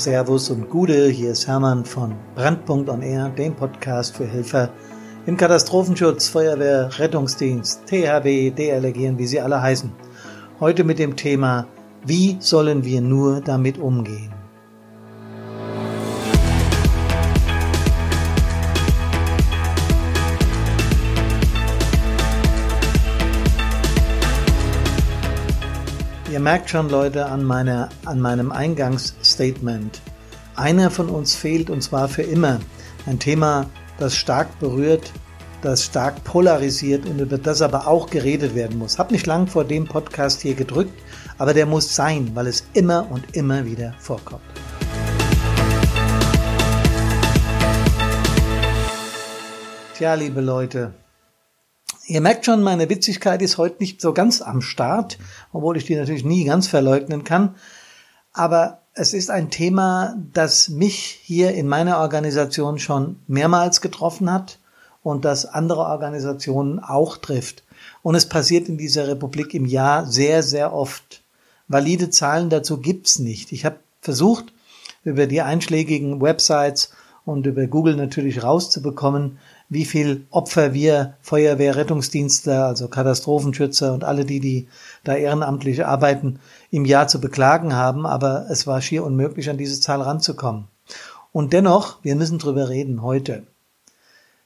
Servus und Gude. Hier ist Hermann von Brandpunkt on Air, dem Podcast für Helfer im Katastrophenschutz, Feuerwehr, Rettungsdienst, THW, DLRG wie sie alle heißen. Heute mit dem Thema, wie sollen wir nur damit umgehen? Ihr merkt schon, Leute, an, meiner, an meinem Eingangsstatement. Einer von uns fehlt und zwar für immer. Ein Thema, das stark berührt, das stark polarisiert und über das aber auch geredet werden muss. Hab nicht lang vor dem Podcast hier gedrückt, aber der muss sein, weil es immer und immer wieder vorkommt. Tja, liebe Leute, Ihr merkt schon, meine Witzigkeit ist heute nicht so ganz am Start, obwohl ich die natürlich nie ganz verleugnen kann. Aber es ist ein Thema, das mich hier in meiner Organisation schon mehrmals getroffen hat und das andere Organisationen auch trifft. Und es passiert in dieser Republik im Jahr sehr, sehr oft. Valide Zahlen dazu gibt's nicht. Ich habe versucht, über die einschlägigen Websites und über Google natürlich rauszubekommen, wie viel Opfer wir Feuerwehr, Rettungsdienste, also Katastrophenschützer und alle die, die da ehrenamtlich arbeiten, im Jahr zu beklagen haben. Aber es war schier unmöglich, an diese Zahl ranzukommen. Und dennoch, wir müssen drüber reden heute.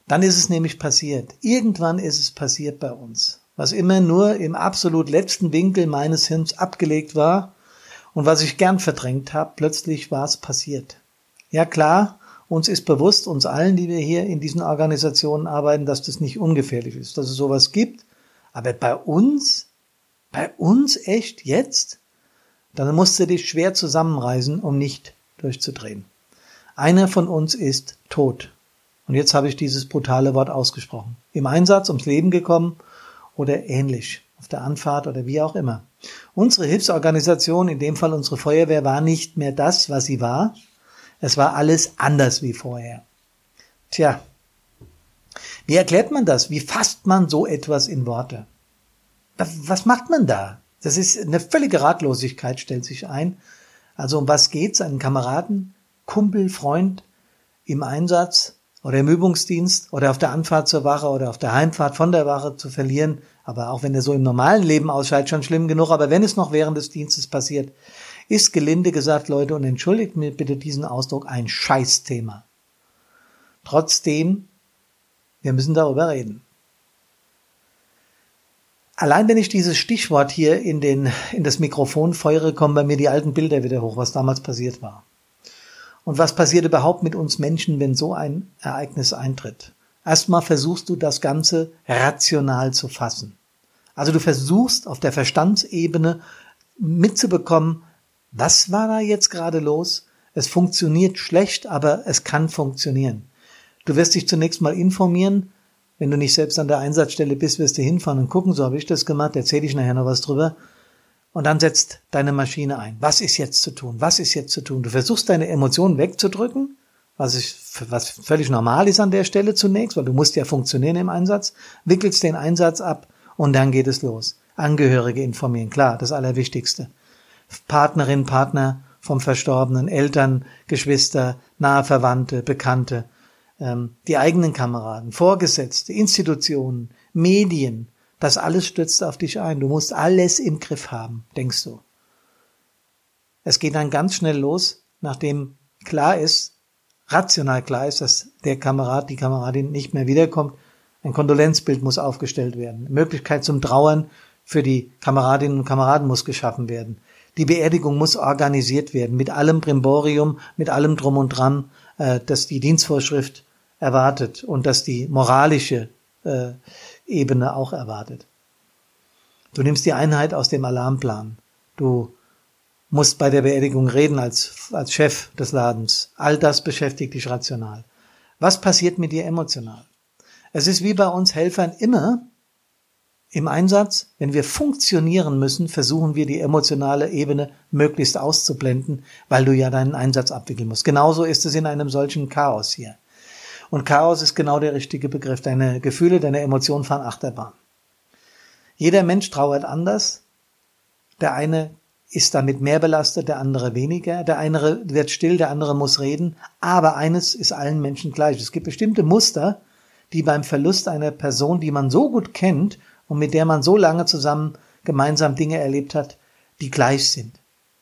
Dann ist es nämlich passiert. Irgendwann ist es passiert bei uns. Was immer nur im absolut letzten Winkel meines Hirns abgelegt war und was ich gern verdrängt habe, plötzlich war es passiert. Ja klar, uns ist bewusst, uns allen, die wir hier in diesen Organisationen arbeiten, dass das nicht ungefährlich ist, dass es sowas gibt. Aber bei uns, bei uns echt jetzt? Dann musst du dich schwer zusammenreißen, um nicht durchzudrehen. Einer von uns ist tot. Und jetzt habe ich dieses brutale Wort ausgesprochen. Im Einsatz ums Leben gekommen oder ähnlich, auf der Anfahrt oder wie auch immer. Unsere Hilfsorganisation, in dem Fall unsere Feuerwehr, war nicht mehr das, was sie war, es war alles anders wie vorher. Tja, wie erklärt man das? Wie fasst man so etwas in Worte? Was macht man da? Das ist eine völlige Ratlosigkeit, stellt sich ein. Also um was geht's? Einen Kameraden, Kumpel, Freund im Einsatz oder im Übungsdienst oder auf der Anfahrt zur Wache oder auf der Heimfahrt von der Wache zu verlieren. Aber auch wenn er so im normalen Leben ausscheidet, schon schlimm genug. Aber wenn es noch während des Dienstes passiert, ist gelinde gesagt, Leute, und entschuldigt mir bitte diesen Ausdruck, ein Scheißthema. Trotzdem, wir müssen darüber reden. Allein wenn ich dieses Stichwort hier in, den, in das Mikrofon feuere, kommen bei mir die alten Bilder wieder hoch, was damals passiert war. Und was passiert überhaupt mit uns Menschen, wenn so ein Ereignis eintritt? Erstmal versuchst du das Ganze rational zu fassen. Also du versuchst auf der Verstandsebene mitzubekommen, was war da jetzt gerade los? Es funktioniert schlecht, aber es kann funktionieren. Du wirst dich zunächst mal informieren. Wenn du nicht selbst an der Einsatzstelle bist, wirst du hinfahren und gucken, so habe ich das gemacht, erzähle ich nachher noch was drüber. Und dann setzt deine Maschine ein. Was ist jetzt zu tun? Was ist jetzt zu tun? Du versuchst deine Emotionen wegzudrücken, was, ich, was völlig normal ist an der Stelle zunächst, weil du musst ja funktionieren im Einsatz, wickelst den Einsatz ab und dann geht es los. Angehörige informieren, klar, das Allerwichtigste. Partnerin, Partner vom Verstorbenen, Eltern, Geschwister, nahe Verwandte, Bekannte, ähm, die eigenen Kameraden, Vorgesetzte, Institutionen, Medien, das alles stürzt auf dich ein. Du musst alles im Griff haben, denkst du. Es geht dann ganz schnell los, nachdem klar ist, rational klar ist, dass der Kamerad, die Kameradin nicht mehr wiederkommt. Ein Kondolenzbild muss aufgestellt werden. Möglichkeit zum Trauern für die Kameradinnen und Kameraden muss geschaffen werden. Die Beerdigung muss organisiert werden, mit allem Brimborium, mit allem Drum und Dran, äh, dass die Dienstvorschrift erwartet und dass die moralische äh, Ebene auch erwartet. Du nimmst die Einheit aus dem Alarmplan. Du musst bei der Beerdigung reden als, als Chef des Ladens. All das beschäftigt dich rational. Was passiert mit dir emotional? Es ist wie bei uns Helfern immer, im Einsatz, wenn wir funktionieren müssen, versuchen wir die emotionale Ebene möglichst auszublenden, weil du ja deinen Einsatz abwickeln musst. Genauso ist es in einem solchen Chaos hier. Und Chaos ist genau der richtige Begriff. Deine Gefühle, deine Emotionen fahren Achterbahn. Jeder Mensch trauert anders. Der eine ist damit mehr belastet, der andere weniger. Der eine wird still, der andere muss reden. Aber eines ist allen Menschen gleich. Es gibt bestimmte Muster, die beim Verlust einer Person, die man so gut kennt und mit der man so lange zusammen gemeinsam Dinge erlebt hat, die gleich sind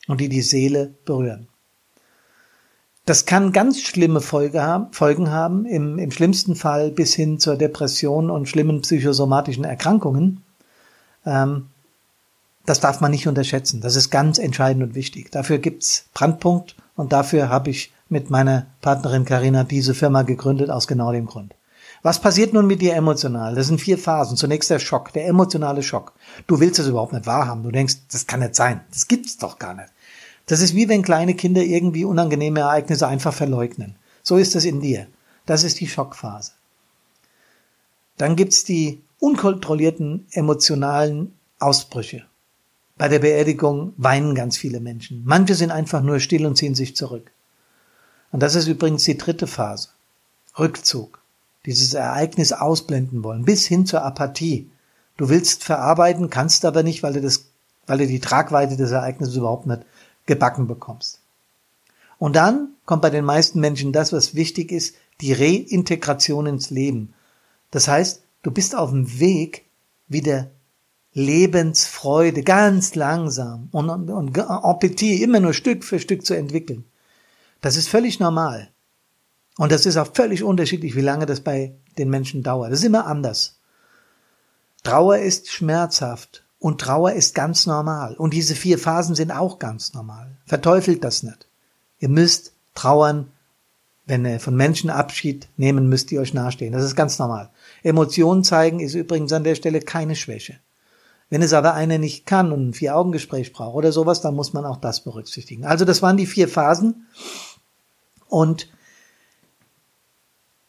und die die Seele berühren. Das kann ganz schlimme Folge haben, Folgen haben, im, im schlimmsten Fall bis hin zur Depression und schlimmen psychosomatischen Erkrankungen. Ähm, das darf man nicht unterschätzen. Das ist ganz entscheidend und wichtig. Dafür gibt's Brandpunkt und dafür habe ich mit meiner Partnerin Karina diese Firma gegründet aus genau dem Grund. Was passiert nun mit dir emotional? Das sind vier Phasen. Zunächst der Schock, der emotionale Schock. Du willst es überhaupt nicht wahrhaben. Du denkst, das kann nicht sein. Das gibt's doch gar nicht. Das ist wie wenn kleine Kinder irgendwie unangenehme Ereignisse einfach verleugnen. So ist es in dir. Das ist die Schockphase. Dann gibt's die unkontrollierten emotionalen Ausbrüche. Bei der Beerdigung weinen ganz viele Menschen. Manche sind einfach nur still und ziehen sich zurück. Und das ist übrigens die dritte Phase. Rückzug. Dieses Ereignis ausblenden wollen, bis hin zur Apathie. Du willst verarbeiten, kannst aber nicht, weil du das, weil du die Tragweite des Ereignisses überhaupt nicht gebacken bekommst. Und dann kommt bei den meisten Menschen das, was wichtig ist, die Reintegration ins Leben. Das heißt, du bist auf dem Weg, wieder Lebensfreude ganz langsam und, und, und Appetit immer nur Stück für Stück zu entwickeln. Das ist völlig normal. Und das ist auch völlig unterschiedlich, wie lange das bei den Menschen dauert. Das ist immer anders. Trauer ist schmerzhaft und Trauer ist ganz normal. Und diese vier Phasen sind auch ganz normal. Verteufelt das nicht. Ihr müsst trauern, wenn ihr von Menschen Abschied nehmen müsst, die euch nahestehen. Das ist ganz normal. Emotionen zeigen ist übrigens an der Stelle keine Schwäche. Wenn es aber einer nicht kann und ein Vier-Augen-Gespräch braucht oder sowas, dann muss man auch das berücksichtigen. Also das waren die vier Phasen. Und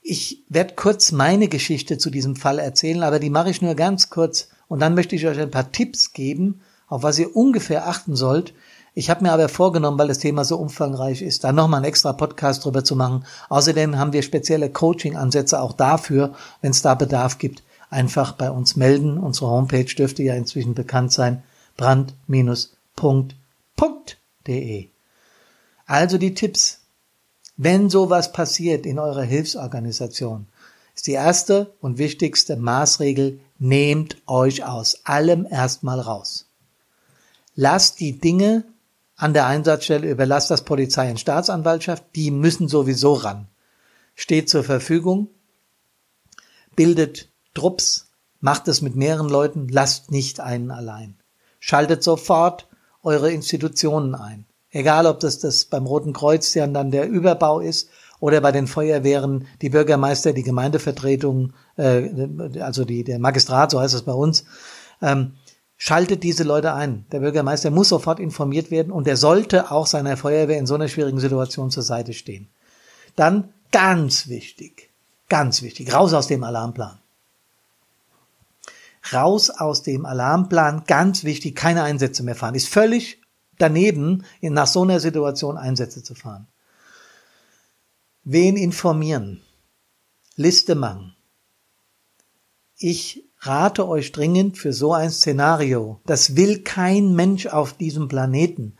ich werde kurz meine Geschichte zu diesem Fall erzählen, aber die mache ich nur ganz kurz. Und dann möchte ich euch ein paar Tipps geben, auf was ihr ungefähr achten sollt. Ich habe mir aber vorgenommen, weil das Thema so umfangreich ist, da nochmal einen extra Podcast drüber zu machen. Außerdem haben wir spezielle Coaching-Ansätze auch dafür, wenn es da Bedarf gibt einfach bei uns melden. Unsere Homepage dürfte ja inzwischen bekannt sein, brand-punkt.de. Also die Tipps. Wenn sowas passiert in eurer Hilfsorganisation, ist die erste und wichtigste Maßregel, nehmt euch aus allem erstmal raus. Lasst die Dinge an der Einsatzstelle, überlasst das Polizei und Staatsanwaltschaft, die müssen sowieso ran. Steht zur Verfügung, bildet Trupps, macht es mit mehreren Leuten, lasst nicht einen allein. Schaltet sofort eure Institutionen ein. Egal, ob das das beim Roten Kreuz ja dann der Überbau ist oder bei den Feuerwehren die Bürgermeister, die Gemeindevertretung, äh, also die, der Magistrat, so heißt es bei uns. Ähm, schaltet diese Leute ein. Der Bürgermeister muss sofort informiert werden und er sollte auch seiner Feuerwehr in so einer schwierigen Situation zur Seite stehen. Dann ganz wichtig, ganz wichtig, raus aus dem Alarmplan raus aus dem Alarmplan, ganz wichtig, keine Einsätze mehr fahren. Ist völlig daneben, nach so einer Situation Einsätze zu fahren. Wen informieren? Liste machen. Ich rate euch dringend für so ein Szenario. Das will kein Mensch auf diesem Planeten.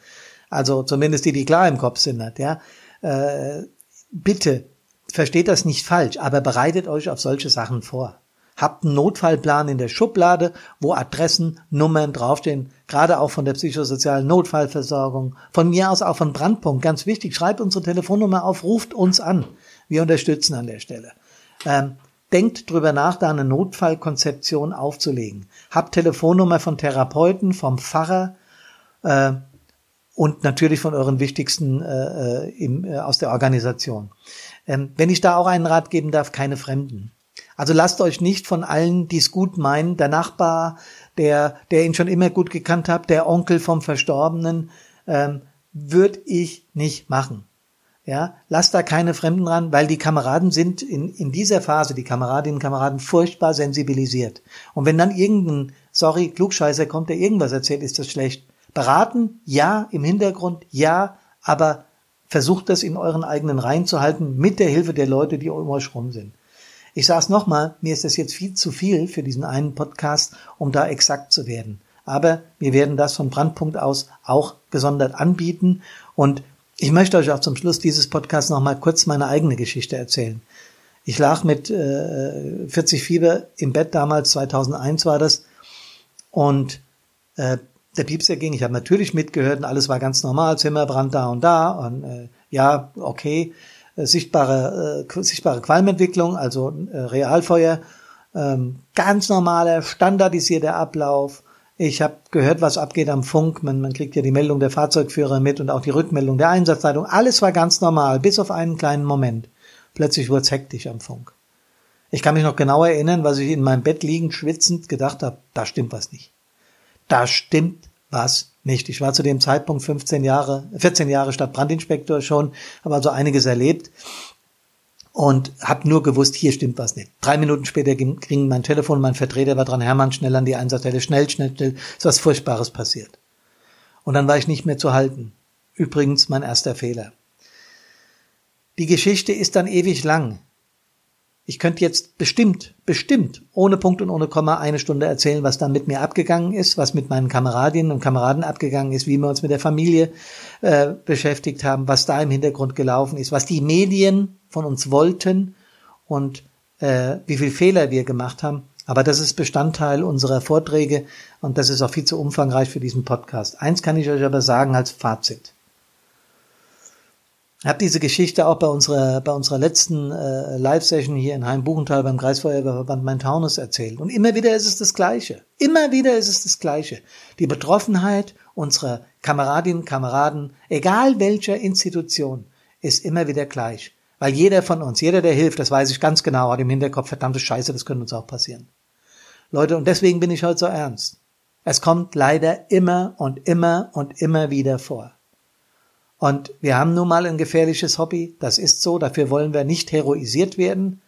Also zumindest die, die klar im Kopf sind, ja. Äh, bitte, versteht das nicht falsch, aber bereitet euch auf solche Sachen vor. Habt einen Notfallplan in der Schublade, wo Adressen, Nummern draufstehen, gerade auch von der psychosozialen Notfallversorgung. Von mir aus auch von Brandpunkt, ganz wichtig. Schreibt unsere Telefonnummer auf, ruft uns an. Wir unterstützen an der Stelle. Ähm, denkt drüber nach, da eine Notfallkonzeption aufzulegen. Habt Telefonnummer von Therapeuten, vom Pfarrer äh, und natürlich von euren wichtigsten äh, äh im, äh, aus der Organisation. Ähm, wenn ich da auch einen Rat geben darf, keine Fremden. Also lasst euch nicht von allen, die es gut meinen, der Nachbar, der, der ihn schon immer gut gekannt hat, der Onkel vom Verstorbenen, ähm, würde ich nicht machen. Ja, lasst da keine Fremden ran, weil die Kameraden sind in, in dieser Phase, die Kameradinnen und Kameraden, furchtbar sensibilisiert. Und wenn dann irgendein, sorry, Klugscheißer kommt, der irgendwas erzählt, ist das schlecht. Beraten, ja, im Hintergrund, ja, aber versucht das in euren eigenen Reihen zu halten, mit der Hilfe der Leute, die um euch rum sind. Ich sage es nochmal, mir ist das jetzt viel zu viel für diesen einen Podcast, um da exakt zu werden. Aber wir werden das von Brandpunkt aus auch gesondert anbieten. Und ich möchte euch auch zum Schluss dieses Podcasts nochmal kurz meine eigene Geschichte erzählen. Ich lag mit äh, 40 Fieber im Bett damals, 2001 war das. Und äh, der Piepser ging. Ich habe natürlich mitgehört und alles war ganz normal. Zimmerbrand da und da. Und äh, ja, okay. Äh, sichtbare, äh, sichtbare Qualmentwicklung, also äh, Realfeuer. Ähm, ganz normaler, standardisierter Ablauf. Ich habe gehört, was abgeht am Funk. Man, man kriegt ja die Meldung der Fahrzeugführer mit und auch die Rückmeldung der Einsatzleitung. Alles war ganz normal, bis auf einen kleinen Moment. Plötzlich wurde es hektisch am Funk. Ich kann mich noch genau erinnern, was ich in meinem Bett liegend, schwitzend gedacht habe, da stimmt was nicht. Da stimmt was nicht. Ich war zu dem Zeitpunkt 15 Jahre, 14 Jahre Stadtbrandinspektor schon, habe also einiges erlebt und habe nur gewusst, hier stimmt was nicht. Drei Minuten später ging, ging mein Telefon, mein Vertreter war dran, Hermann, schnell an die Einsatzstelle, schnell, schnell, schnell, ist was Furchtbares passiert. Und dann war ich nicht mehr zu halten. Übrigens mein erster Fehler. Die Geschichte ist dann ewig lang. Ich könnte jetzt bestimmt, bestimmt, ohne Punkt und ohne Komma eine Stunde erzählen, was dann mit mir abgegangen ist, was mit meinen Kameradinnen und Kameraden abgegangen ist, wie wir uns mit der Familie äh, beschäftigt haben, was da im Hintergrund gelaufen ist, was die Medien von uns wollten und äh, wie viel Fehler wir gemacht haben. Aber das ist Bestandteil unserer Vorträge und das ist auch viel zu umfangreich für diesen Podcast. Eins kann ich euch aber sagen als Fazit. Ich habe diese Geschichte auch bei unserer, bei unserer letzten äh, Live-Session hier in Heimbuchenthal beim Kreisfeuerwehrverband Main-Taunus erzählt. Und immer wieder ist es das Gleiche. Immer wieder ist es das Gleiche. Die Betroffenheit unserer Kameradinnen, Kameraden, egal welcher Institution, ist immer wieder gleich. Weil jeder von uns, jeder, der hilft, das weiß ich ganz genau, hat im Hinterkopf, verdammte Scheiße, das könnte uns auch passieren. Leute, und deswegen bin ich heute so ernst. Es kommt leider immer und immer und immer wieder vor. Und wir haben nun mal ein gefährliches Hobby, das ist so, dafür wollen wir nicht heroisiert werden.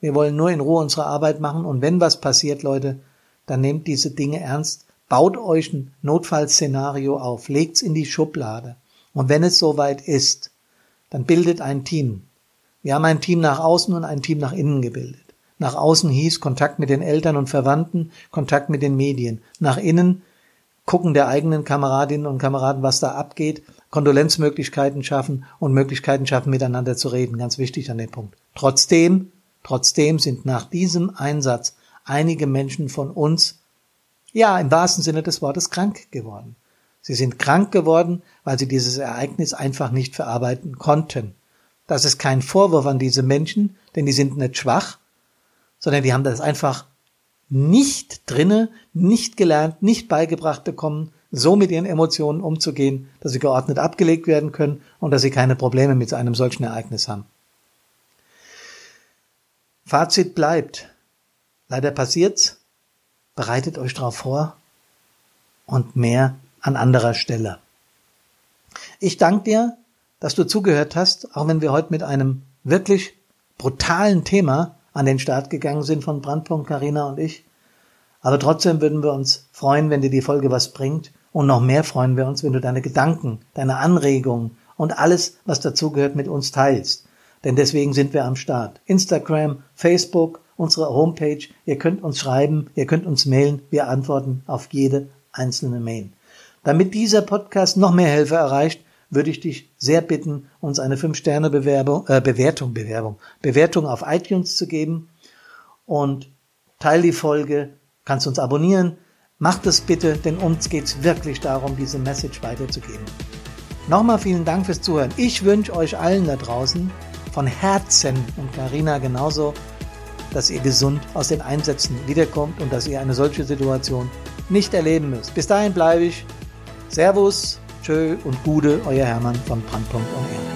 Wir wollen nur in Ruhe unsere Arbeit machen und wenn was passiert, Leute, dann nehmt diese Dinge ernst, baut euch ein Notfallszenario auf, legt's in die Schublade. Und wenn es soweit ist, dann bildet ein Team. Wir haben ein Team nach außen und ein Team nach innen gebildet. Nach außen hieß Kontakt mit den Eltern und Verwandten, Kontakt mit den Medien. Nach innen gucken der eigenen Kameradinnen und Kameraden, was da abgeht Kondolenzmöglichkeiten schaffen und Möglichkeiten schaffen, miteinander zu reden. Ganz wichtig an dem Punkt. Trotzdem, trotzdem sind nach diesem Einsatz einige Menschen von uns, ja, im wahrsten Sinne des Wortes krank geworden. Sie sind krank geworden, weil sie dieses Ereignis einfach nicht verarbeiten konnten. Das ist kein Vorwurf an diese Menschen, denn die sind nicht schwach, sondern die haben das einfach nicht drinne, nicht gelernt, nicht beigebracht bekommen, so mit ihren Emotionen umzugehen, dass sie geordnet abgelegt werden können und dass sie keine Probleme mit einem solchen Ereignis haben. Fazit bleibt. Leider passiert's. Bereitet euch darauf vor und mehr an anderer Stelle. Ich danke dir, dass du zugehört hast, auch wenn wir heute mit einem wirklich brutalen Thema an den Start gegangen sind von Brandpunkt Carina und ich. Aber trotzdem würden wir uns freuen, wenn dir die Folge was bringt und noch mehr freuen wir uns, wenn du deine Gedanken, deine Anregungen und alles, was dazugehört, mit uns teilst. Denn deswegen sind wir am Start. Instagram, Facebook, unsere Homepage. Ihr könnt uns schreiben, ihr könnt uns mailen. Wir antworten auf jede einzelne Mail. Damit dieser Podcast noch mehr Helfer erreicht, würde ich dich sehr bitten, uns eine 5-Sterne-Bewerbung, äh, Bewertung, Bewerbung, Bewertung auf iTunes zu geben und teil die Folge, kannst uns abonnieren, Macht es bitte, denn uns geht es wirklich darum, diese Message weiterzugeben. Nochmal vielen Dank fürs Zuhören. Ich wünsche euch allen da draußen von Herzen und Karina genauso, dass ihr gesund aus den Einsätzen wiederkommt und dass ihr eine solche Situation nicht erleben müsst. Bis dahin bleibe ich. Servus, tschö und Gude, euer Hermann von Brandpunkt und Erde.